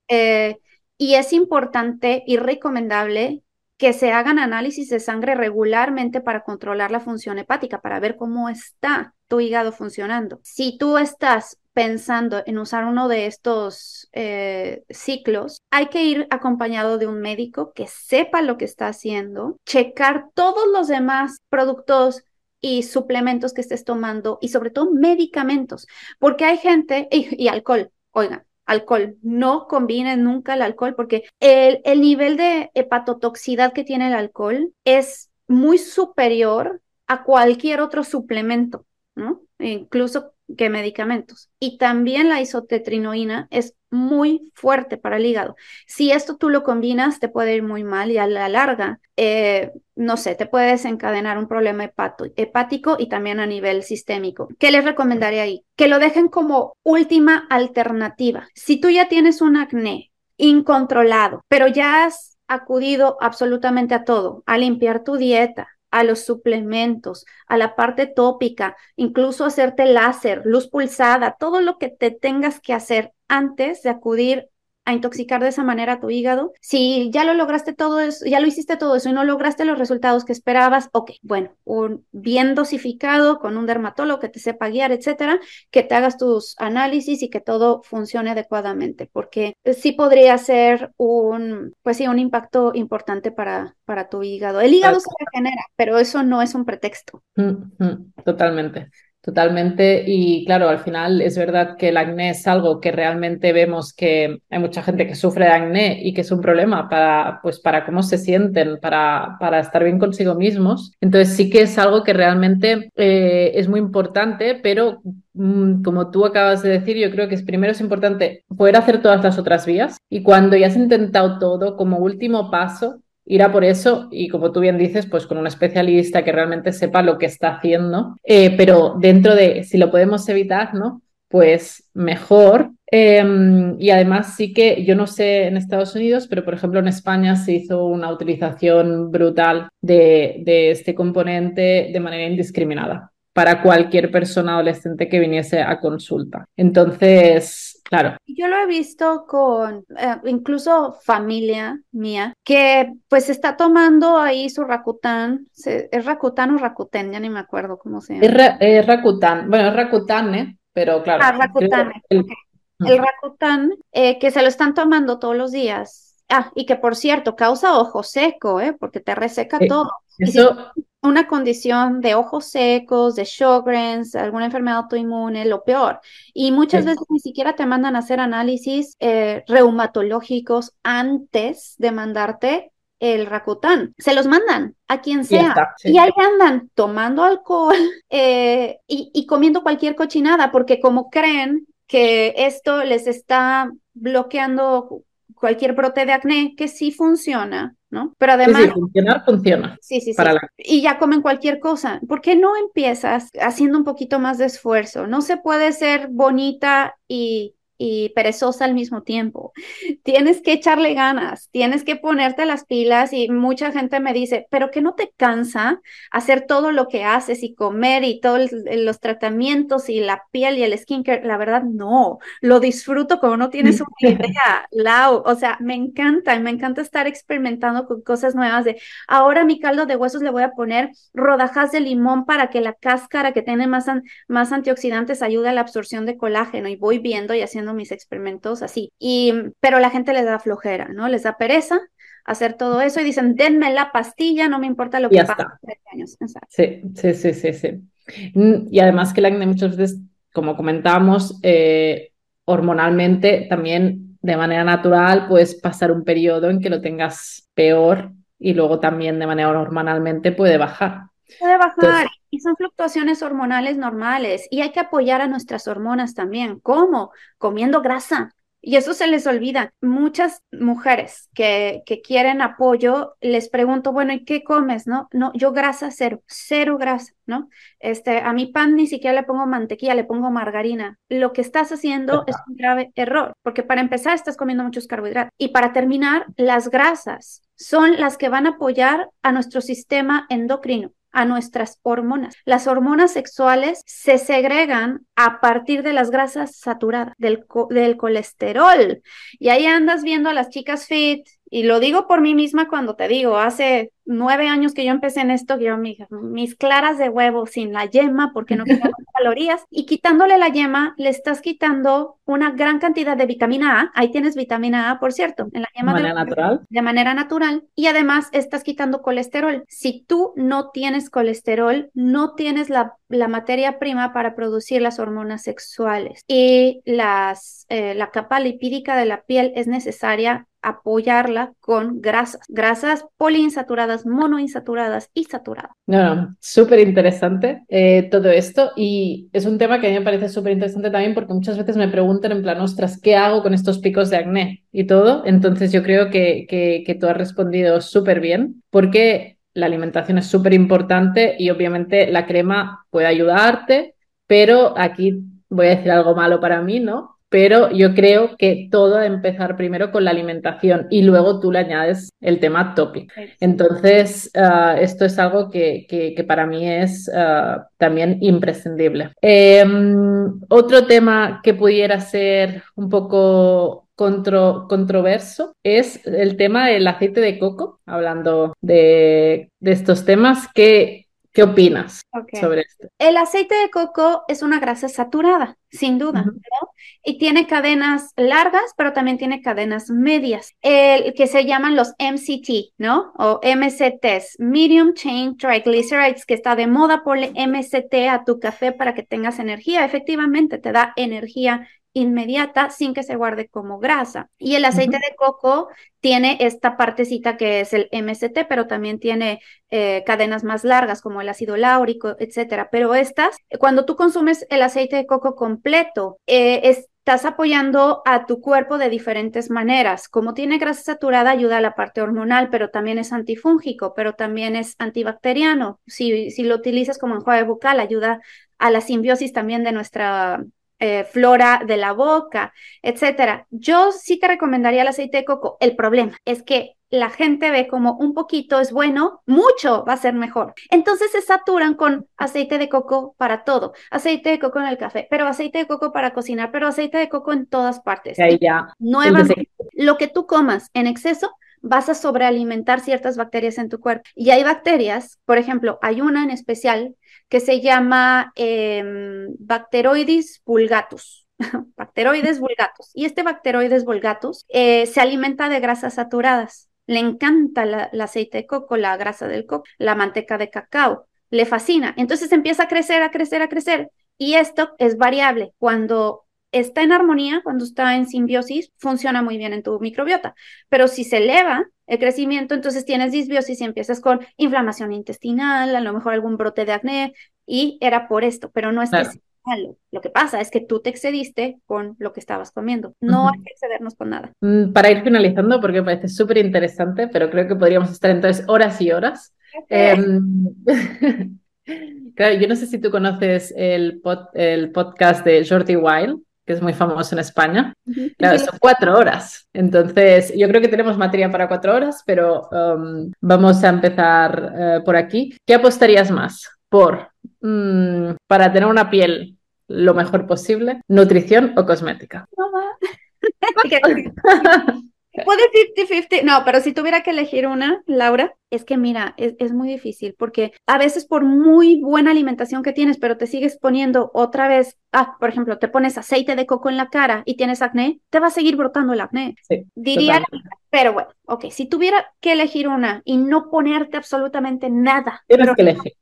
Y es importante y recomendable que se hagan análisis de sangre regularmente para controlar la función hepática, para ver cómo está tu hígado funcionando. Si tú estás pensando en usar uno de estos eh, ciclos, hay que ir acompañado de un médico que sepa lo que está haciendo, checar todos los demás productos y suplementos que estés tomando y sobre todo medicamentos, porque hay gente y, y alcohol. Oigan, alcohol. No combinen nunca el alcohol porque el, el nivel de hepatotoxicidad que tiene el alcohol es muy superior a cualquier otro suplemento, ¿no? Incluso que medicamentos. Y también la isotetrinoína es muy fuerte para el hígado. Si esto tú lo combinas, te puede ir muy mal y a la larga, eh, no sé, te puede desencadenar un problema hepático y también a nivel sistémico. ¿Qué les recomendaría ahí? Que lo dejen como última alternativa. Si tú ya tienes un acné incontrolado, pero ya has acudido absolutamente a todo, a limpiar tu dieta, a los suplementos, a la parte tópica, incluso hacerte láser, luz pulsada, todo lo que te tengas que hacer antes de acudir a intoxicar de esa manera tu hígado. Si ya lo lograste todo eso, ya lo hiciste todo eso y no lograste los resultados que esperabas, ok, bueno, un bien dosificado con un dermatólogo que te sepa guiar, etcétera, que te hagas tus análisis y que todo funcione adecuadamente, porque sí podría ser un, pues sí, un impacto importante para, para tu hígado. El hígado se regenera, pero eso no es un pretexto. Mm, mm, totalmente. Totalmente. Y claro, al final es verdad que el acné es algo que realmente vemos que hay mucha gente que sufre de acné y que es un problema para, pues, para cómo se sienten, para, para estar bien consigo mismos. Entonces sí que es algo que realmente eh, es muy importante, pero mm, como tú acabas de decir, yo creo que es, primero es importante poder hacer todas las otras vías y cuando ya has intentado todo, como último paso, ir a por eso y como tú bien dices, pues con un especialista que realmente sepa lo que está haciendo, eh, pero dentro de si lo podemos evitar, ¿no? Pues mejor. Em, y además sí que yo no sé en Estados Unidos, pero por ejemplo en España se hizo una utilización brutal de, de este componente de manera indiscriminada para cualquier persona adolescente que viniese a consulta. Entonces, Claro. Yo lo he visto con eh, incluso familia mía que pues está tomando ahí su Rakután. ¿Es Rakután o Rakuten? Ya ni me acuerdo cómo se llama. Es, Rakután. Bueno, es Rakután, ¿eh? Pero claro. Ah, Rakután. El, Rakután eh, que se lo están tomando todos los días. Ah, y que por cierto, causa ojo seco, ¿eh? Porque te reseca todo. Eso, una condición de ojos secos, de Sjogren's, alguna enfermedad autoinmune, lo peor. Y muchas veces ni siquiera te mandan a hacer análisis eh, reumatológicos antes de mandarte el Rakután, se los mandan a quien sea. Y ahí andan tomando alcohol eh, y, y comiendo cualquier cochinada, porque como creen que esto les está bloqueando cualquier brote de acné, que sí funciona, ¿no? Pero además... Sí, funcionar funciona. Sí, sí, sí. Y ya comen cualquier cosa. ¿Por qué no empiezas haciendo un poquito más de esfuerzo? No se puede ser bonita y y perezosa al mismo tiempo. Tienes que echarle ganas, tienes que ponerte las pilas y mucha gente me dice, pero que no te cansa hacer todo lo que haces y comer y todos los tratamientos y la piel y el skincare. La verdad, no, lo disfruto como no tienes una idea, Lau. O sea, me encanta, me encanta estar experimentando con cosas nuevas de ahora mi caldo de huesos le voy a poner rodajas de limón para que la cáscara que tiene más, más antioxidantes ayude a la absorción de colágeno y voy viendo y haciendo mis experimentos así. Y, pero la gente les da flojera, ¿no? Les da pereza hacer todo eso y dicen, denme la pastilla, no me importa lo que pase años. Sí, sí, sí, sí, sí. Mm, y además que el acné muchas veces, como comentamos, eh, hormonalmente también de manera natural puedes pasar un periodo en que lo tengas peor y luego también de manera hormonalmente puede bajar. Puede bajar y son fluctuaciones hormonales normales y hay que apoyar a nuestras hormonas también. ¿Cómo? Comiendo grasa. Y eso se les olvida. Muchas mujeres que, que quieren apoyo, les pregunto, bueno, ¿y qué comes? No, no, yo grasa cero, cero grasa, ¿no? Este, a mi pan ni siquiera le pongo mantequilla, le pongo margarina. Lo que estás haciendo es un grave error, porque para empezar estás comiendo muchos carbohidratos. Y para terminar, las grasas son las que van a apoyar a nuestro sistema endocrino a nuestras hormonas. Las hormonas sexuales se segregan a partir de las grasas saturadas, del, del colesterol. Y ahí andas viendo a las chicas fit, y lo digo por mí misma cuando te digo, hace nueve años que yo empecé en esto, yo mis, mis claras de huevo sin la yema porque no quedan calorías y quitándole la yema le estás quitando una gran cantidad de vitamina A. Ahí tienes vitamina A, por cierto, en la yema de manera natural. De manera natural y además estás quitando colesterol. Si tú no tienes colesterol, no tienes la, la materia prima para producir las hormonas sexuales y las, eh, la capa lipídica de la piel es necesaria apoyarla con grasas, grasas poliinsaturadas, monoinsaturadas y saturadas. No, no, súper interesante eh, todo esto y es un tema que a mí me parece súper interesante también porque muchas veces me preguntan en plan, ostras, ¿qué hago con estos picos de acné y todo? Entonces yo creo que, que, que tú has respondido súper bien porque la alimentación es súper importante y obviamente la crema puede ayudarte, pero aquí voy a decir algo malo para mí, ¿no? Pero yo creo que todo de empezar primero con la alimentación y luego tú le añades el tema topic. Entonces, ah, esto es algo que, que, para mí es ah, también imprescindible. Em, otro tema que pudiera ser un poco controverso es el tema del aceite de coco, hablando de, de estos temas que ¿Qué opinas sobre esto? El aceite de coco es una grasa saturada, sin duda, ¿no? Y tiene cadenas largas, pero también tiene cadenas medias, el, que se llaman los MCT, ¿no? O MCTs, Medium Chain Triglycerides, que está de moda, ponle MCT a tu café para que tengas energía. Efectivamente, te da energía inmediata sin que se guarde como grasa. Y el aceite de coco tiene esta partecita que es el MCT, pero también tiene eh, cadenas más largas como el ácido láurico, etcétera. Pero estas, cuando tú consumes el aceite de coco completo, eh, estás apoyando a tu cuerpo de diferentes maneras. Como tiene grasa saturada, ayuda a la parte hormonal, pero también es antifúngico, pero también es antibacteriano. Si, si lo utilizas como enjuague bucal, ayuda a la simbiosis también de nuestra eh, flora de la boca, etcétera. Yo sí te recomendaría el aceite de coco. El problema es que la gente ve como un poquito es bueno, mucho va a ser mejor. Entonces se saturan con aceite de coco para todo, aceite de coco en el café, pero aceite de coco para cocinar, pero aceite de coco en todas partes. Ahí ya. Nuevamente, lo que tú comas en exceso vas a sobrealimentar ciertas bacterias en tu cuerpo. Y hay bacterias, por ejemplo, hay una en especial que se llama em, Bacteroides vulgatus. Bacteroides vulgatus. Y este Bacteroides vulgatus eh, se alimenta de grasas saturadas. Le encanta el aceite de coco, la grasa del coco, la manteca de cacao. Le fascina. Entonces empieza a crecer, a crecer, a crecer. Y esto es variable. Cuando está en armonía, cuando está en simbiosis, funciona muy bien en tu microbiota. Pero si se eleva el crecimiento, entonces tienes disbiosis y empiezas con inflamación intestinal, a lo mejor algún brote de acné, y era por esto, pero no es que sea malo. Lo que pasa es que tú te excediste con lo que estabas comiendo. No hay que excedernos con nada. Mm, para ir finalizando, porque me parece súper interesante, pero creo que podríamos estar entonces horas y horas. Em, claro, yo no sé si tú conoces el, el podcast de Jordi Wild que es muy famoso en España. Claro, son cuatro horas. Entonces, yo creo que tenemos materia para cuatro horas, pero um, vamos a empezar eh, por aquí. ¿Qué apostarías más? Por, mm, para tener una piel lo mejor posible, nutrición o cosmética. Puede 50-50. No, pero si tuviera que elegir una, Laura, es que mira, es, muy difícil porque a veces por muy buena alimentación que tienes, pero te sigues poniendo otra vez, ah, por ejemplo, te pones aceite de coco en la cara y tienes acné, te va a seguir brotando el acné. Sí, Diría, pero bueno, ok, si tuviera que elegir una y no ponerte absolutamente nada. Tienes que elegir.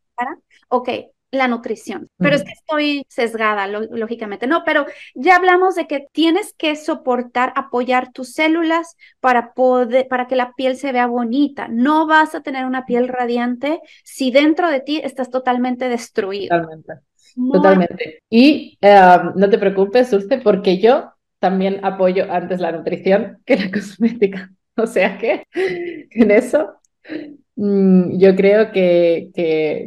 ok, la nutrición. Pero es que estoy sesgada, lógicamente. No, pero ya hablamos de que tienes que soportar, apoyar tus células para poder, para que la piel se vea bonita. No vas a tener una piel radiante si dentro de ti estás totalmente destruido. Totalmente. Totalmente. Y em, no te preocupes, Dulce, porque yo también apoyo antes la nutrición que la cosmética. O sea que en eso yo creo que,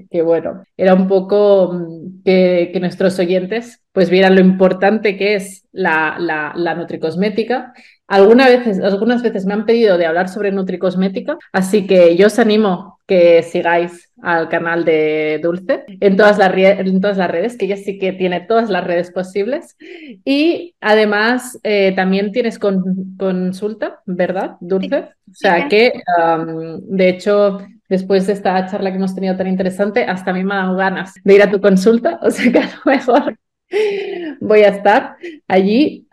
que, bueno, era un poco mm, que, que, nuestros oyentes pues vieran lo importante que es la, la, la nutricosmética. Algunas veces, algunas veces me han pedido de hablar sobre nutricosmética, así que yo os animo que sigáis al canal de Dulce en todas las, en todas las redes, que ella sí que tiene todas las redes posibles. Y además eh, también tienes consulta, ¿verdad, Dulce? O sea que, de hecho, después de esta charla que hemos tenido tan interesante, hasta a mí me ha dado ganas de ir a tu consulta, o sea que a lo mejor voy a estar allí.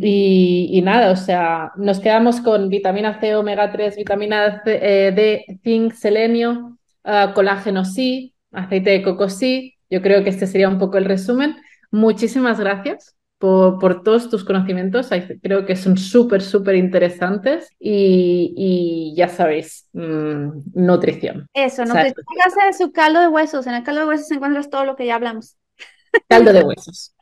y, nada, o sea, nos quedamos con vitamina C, omega 3, vitamina eh, D, zinc, selenio, ah, colágeno sí, aceite de coco sí. Yo creo que este sería un poco el resumen. Muchísimas gracias por, todos tus conocimientos. Creo que son súper, súper interesantes y, ya sabéis, mm, nutrición. Eso, nutrición. de su caldo de huesos. En el caldo de huesos encuentras todo lo que ya hablamos. Caldo de huesos.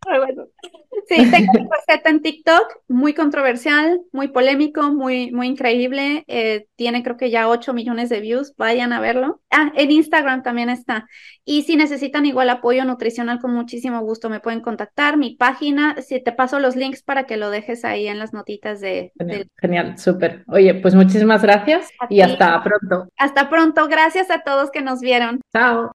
Sí, tengo una receta en TikTok, muy controversial, muy polémico, muy, muy increíble. Eh, tiene creo que ya 8 millones de views, vayan a verlo. Ah, en Instagram también está. Y si necesitan igual apoyo nutricional, con muchísimo gusto me pueden contactar. Mi página, si te paso los links para que lo dejes ahí en las notitas de... Genial, súper. Oye, pues muchísimas gracias y hasta pronto. Hasta pronto. Gracias a todos que nos vieron. Chao.